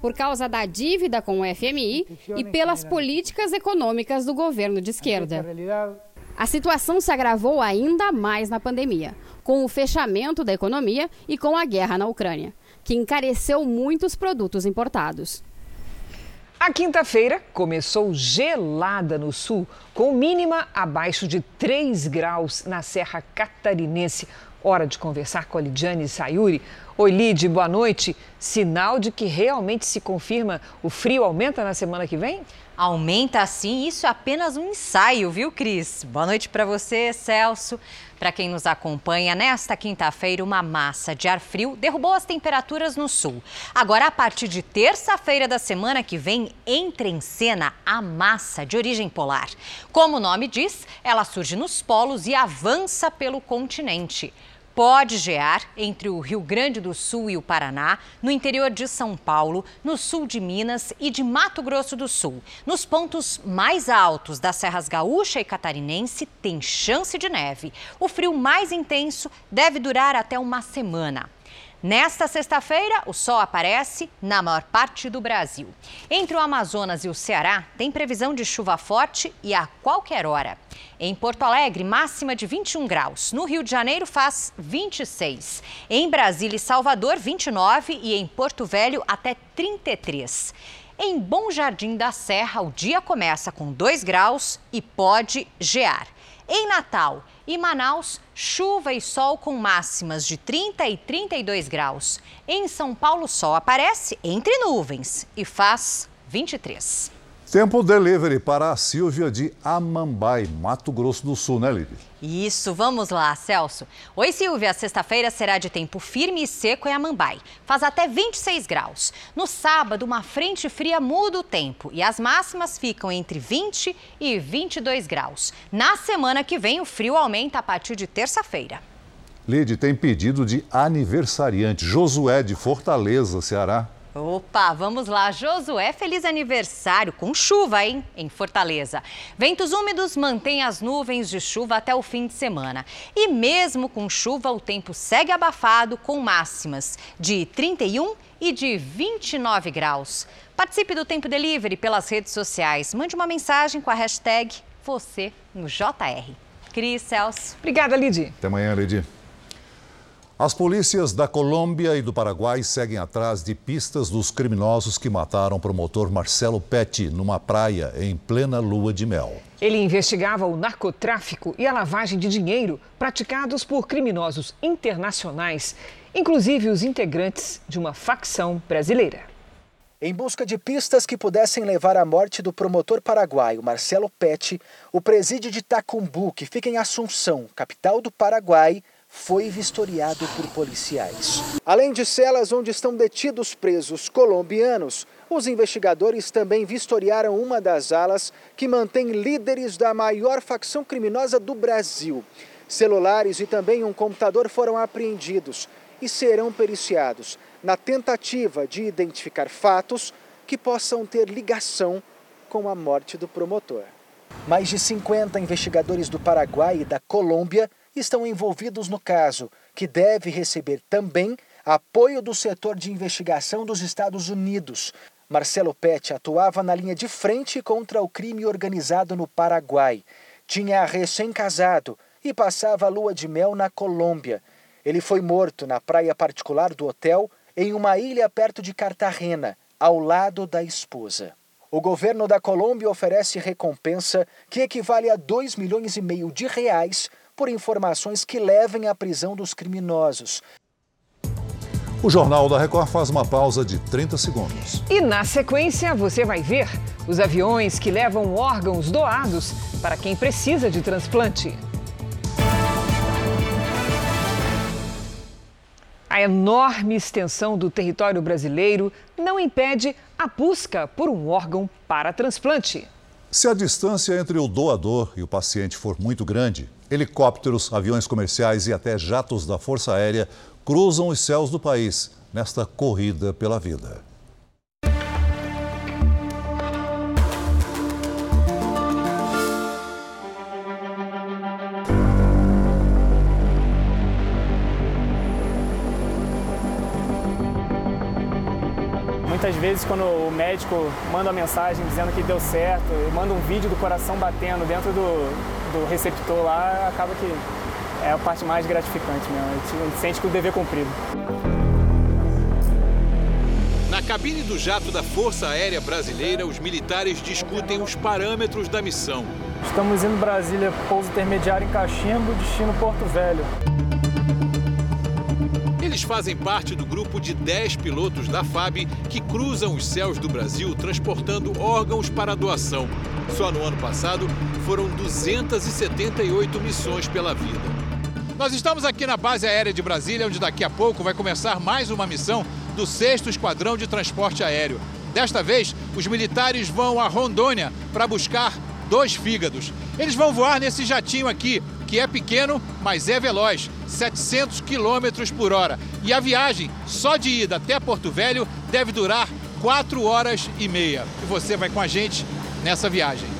Por causa da dívida com o FMI e pelas políticas econômicas do governo de esquerda. A situação se agravou ainda mais na pandemia com o fechamento da economia e com a guerra na Ucrânia, que encareceu muitos produtos importados. A quinta-feira começou gelada no sul, com mínima abaixo de 3 graus na Serra Catarinense. Hora de conversar com a Lidiane Sayuri. Oi, Lid, boa noite. Sinal de que realmente se confirma o frio aumenta na semana que vem? Aumenta sim, isso é apenas um ensaio, viu, Cris? Boa noite para você, Celso. Para quem nos acompanha, nesta quinta-feira, uma massa de ar frio derrubou as temperaturas no sul. Agora, a partir de terça-feira da semana que vem, entra em cena a massa de origem polar. Como o nome diz, ela surge nos polos e avança pelo continente pode gear entre o Rio Grande do Sul e o Paraná, no interior de São Paulo, no sul de Minas e de Mato Grosso do Sul. Nos pontos mais altos das Serras Gaúcha e Catarinense, tem chance de neve. O frio mais intenso deve durar até uma semana. Nesta sexta-feira, o sol aparece na maior parte do Brasil. Entre o Amazonas e o Ceará, tem previsão de chuva forte e a qualquer hora. Em Porto Alegre, máxima de 21 graus. No Rio de Janeiro, faz 26. Em Brasília e Salvador, 29. E em Porto Velho, até 33. Em Bom Jardim da Serra, o dia começa com 2 graus e pode gear. Em Natal e Manaus, chuva e sol com máximas de 30 e 32 graus. Em São Paulo, sol aparece entre nuvens e faz 23. Tempo delivery para a Silvia de Amambai, Mato Grosso do Sul, né, Lídia? Isso, vamos lá, Celso. Oi, Silvia. Sexta-feira será de tempo firme e seco em Amambai. Faz até 26 graus. No sábado, uma frente fria muda o tempo e as máximas ficam entre 20 e 22 graus. Na semana que vem, o frio aumenta a partir de terça-feira. Lide, tem pedido de aniversariante. Josué de Fortaleza, Ceará. Opa, vamos lá. Josué, feliz aniversário com chuva, hein? Em Fortaleza. Ventos úmidos mantêm as nuvens de chuva até o fim de semana. E mesmo com chuva, o tempo segue abafado com máximas de 31 e de 29 graus. Participe do Tempo Delivery pelas redes sociais. Mande uma mensagem com a hashtag você no JR. Cris Celso. Obrigada, Lidy. Até amanhã, Lidy. As polícias da Colômbia e do Paraguai seguem atrás de pistas dos criminosos que mataram o promotor Marcelo Petti numa praia em plena lua de mel. Ele investigava o narcotráfico e a lavagem de dinheiro praticados por criminosos internacionais, inclusive os integrantes de uma facção brasileira. Em busca de pistas que pudessem levar à morte do promotor paraguaio Marcelo Petti, o presídio de Tacumbu, que fica em Assunção, capital do Paraguai, foi vistoriado por policiais. Além de celas onde estão detidos presos colombianos, os investigadores também vistoriaram uma das alas que mantém líderes da maior facção criminosa do Brasil. Celulares e também um computador foram apreendidos e serão periciados na tentativa de identificar fatos que possam ter ligação com a morte do promotor. Mais de 50 investigadores do Paraguai e da Colômbia estão envolvidos no caso, que deve receber também apoio do setor de investigação dos Estados Unidos. Marcelo Pet atuava na linha de frente contra o crime organizado no Paraguai. Tinha recém-casado e passava a lua de mel na Colômbia. Ele foi morto na praia particular do hotel, em uma ilha perto de Cartagena, ao lado da esposa. O governo da Colômbia oferece recompensa que equivale a 2 milhões e meio de reais por informações que levem à prisão dos criminosos. O Jornal da Record faz uma pausa de 30 segundos. E na sequência você vai ver os aviões que levam órgãos doados para quem precisa de transplante. A enorme extensão do território brasileiro não impede a busca por um órgão para transplante. Se a distância entre o doador e o paciente for muito grande, Helicópteros, aviões comerciais e até jatos da Força Aérea cruzam os céus do país nesta corrida pela vida. Muitas vezes, quando o médico manda uma mensagem dizendo que deu certo, manda um vídeo do coração batendo dentro do, do receptor lá, acaba que é a parte mais gratificante mesmo. A gente sente que o dever cumprido. Na cabine do jato da Força Aérea Brasileira, os militares discutem os parâmetros da missão. Estamos indo Brasília, pouso intermediário em Cachimbo, destino Porto Velho. Eles fazem parte do grupo de 10 pilotos da FAB que cruzam os céus do Brasil transportando órgãos para doação. Só no ano passado foram 278 missões pela vida. Nós estamos aqui na base aérea de Brasília, onde daqui a pouco vai começar mais uma missão do 6 Esquadrão de Transporte Aéreo. Desta vez, os militares vão a Rondônia para buscar dois fígados. Eles vão voar nesse jatinho aqui, que é pequeno, mas é veloz, 700 km por hora. E a viagem, só de ida até Porto Velho, deve durar 4 horas e meia. E você vai com a gente nessa viagem.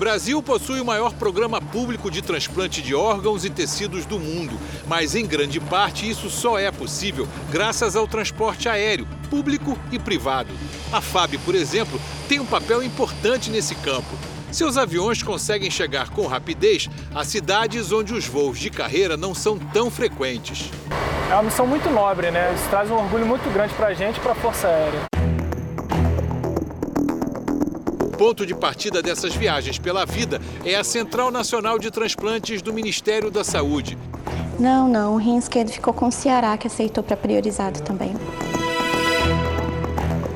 Brasil possui o maior programa público de transplante de órgãos e tecidos do mundo, mas em grande parte isso só é possível graças ao transporte aéreo, público e privado. A FAB, por exemplo, tem um papel importante nesse campo. Seus aviões conseguem chegar com rapidez a cidades onde os voos de carreira não são tão frequentes. É uma missão muito nobre, né? Isso traz um orgulho muito grande para a gente e para a Força Aérea. Ponto de partida dessas viagens pela vida é a Central Nacional de Transplantes do Ministério da Saúde. Não, não. O rim esquerdo ficou com o Ceará, que aceitou para priorizado também.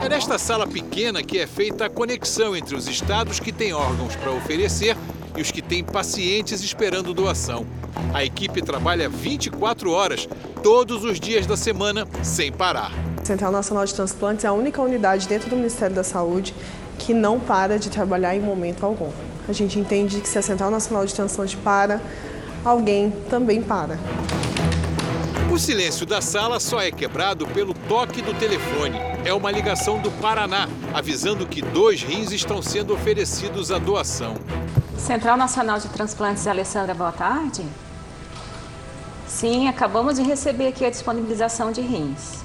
É nesta sala pequena que é feita a conexão entre os estados que têm órgãos para oferecer e os que têm pacientes esperando doação. A equipe trabalha 24 horas, todos os dias da semana, sem parar. A Central Nacional de Transplantes é a única unidade dentro do Ministério da Saúde que não para de trabalhar em momento algum. A gente entende que se a Central Nacional de Transplantes para, alguém também para. O silêncio da sala só é quebrado pelo toque do telefone. É uma ligação do Paraná, avisando que dois rins estão sendo oferecidos à doação. Central Nacional de Transplantes, Alessandra, boa tarde. Sim, acabamos de receber aqui a disponibilização de rins.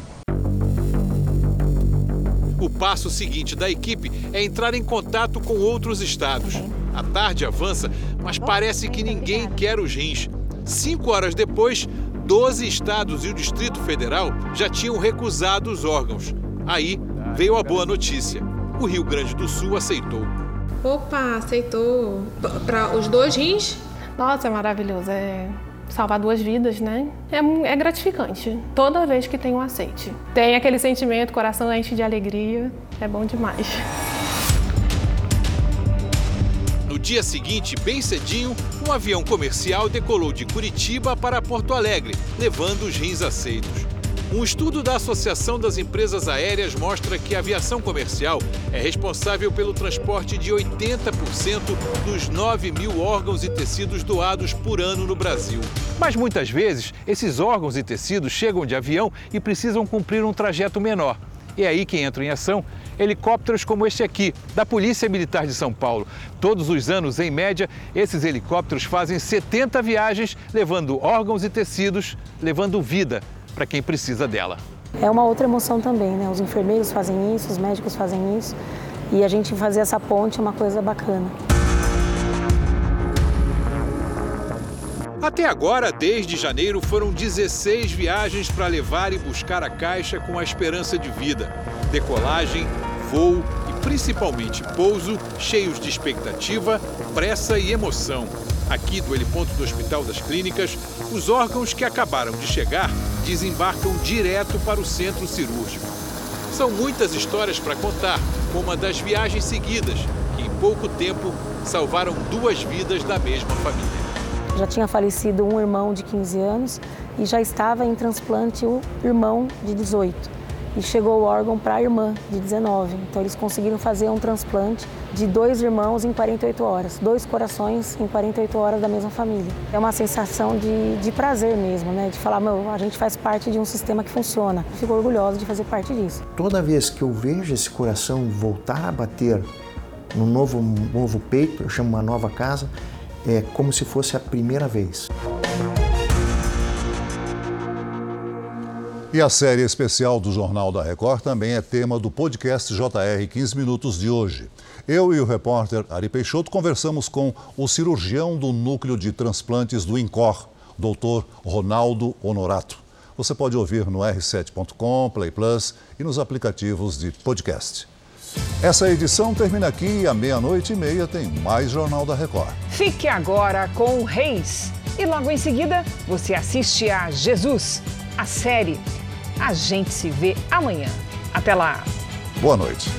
O passo seguinte da equipe é entrar em contato com outros estados. A tarde avança, mas parece que ninguém quer os rins. Cinco horas depois, 12 estados e o Distrito Federal já tinham recusado os órgãos. Aí veio a boa notícia: o Rio Grande do Sul aceitou. Opa, aceitou para os dois rins? Nossa, é maravilhoso. É salvar duas vidas, né? É, é, gratificante. Toda vez que tem um aceite. Tem aquele sentimento, coração enche de alegria. É bom demais. No dia seguinte, bem cedinho, um avião comercial decolou de Curitiba para Porto Alegre, levando os rins aceitos. Um estudo da Associação das Empresas Aéreas mostra que a aviação comercial é responsável pelo transporte de 80% dos 9 mil órgãos e tecidos doados por ano no Brasil. Mas muitas vezes, esses órgãos e tecidos chegam de avião e precisam cumprir um trajeto menor. E é aí que entram em ação helicópteros como este aqui, da Polícia Militar de São Paulo. Todos os anos, em média, esses helicópteros fazem 70 viagens, levando órgãos e tecidos, levando vida para quem precisa dela. É uma outra emoção também, né? Os enfermeiros fazem isso, os médicos fazem isso, e a gente fazer essa ponte é uma coisa bacana. Até agora, desde janeiro, foram 16 viagens para levar e buscar a caixa com a esperança de vida. Decolagem, voo e principalmente pouso cheios de expectativa, pressa e emoção. Aqui do heliponto do Hospital das Clínicas, os órgãos que acabaram de chegar desembarcam direto para o centro cirúrgico. São muitas histórias para contar, como a das viagens seguidas, que em pouco tempo salvaram duas vidas da mesma família. Já tinha falecido um irmão de 15 anos e já estava em transplante o irmão de 18 e chegou o órgão para a irmã, de 19. Então eles conseguiram fazer um transplante de dois irmãos em 48 horas, dois corações em 48 horas da mesma família. É uma sensação de, de prazer mesmo, né? De falar, meu, a gente faz parte de um sistema que funciona. Fico orgulhosa de fazer parte disso. Toda vez que eu vejo esse coração voltar a bater no novo, novo peito, eu chamo uma nova casa, é como se fosse a primeira vez. E a série especial do Jornal da Record também é tema do podcast JR 15 Minutos de hoje. Eu e o repórter Ari Peixoto conversamos com o cirurgião do Núcleo de Transplantes do INCOR, doutor Ronaldo Honorato. Você pode ouvir no r7.com, Play Plus e nos aplicativos de podcast. Essa edição termina aqui e à meia-noite e meia tem mais Jornal da Record. Fique agora com o Reis. E logo em seguida, você assiste a Jesus, a série a gente se vê amanhã. Até lá. Boa noite.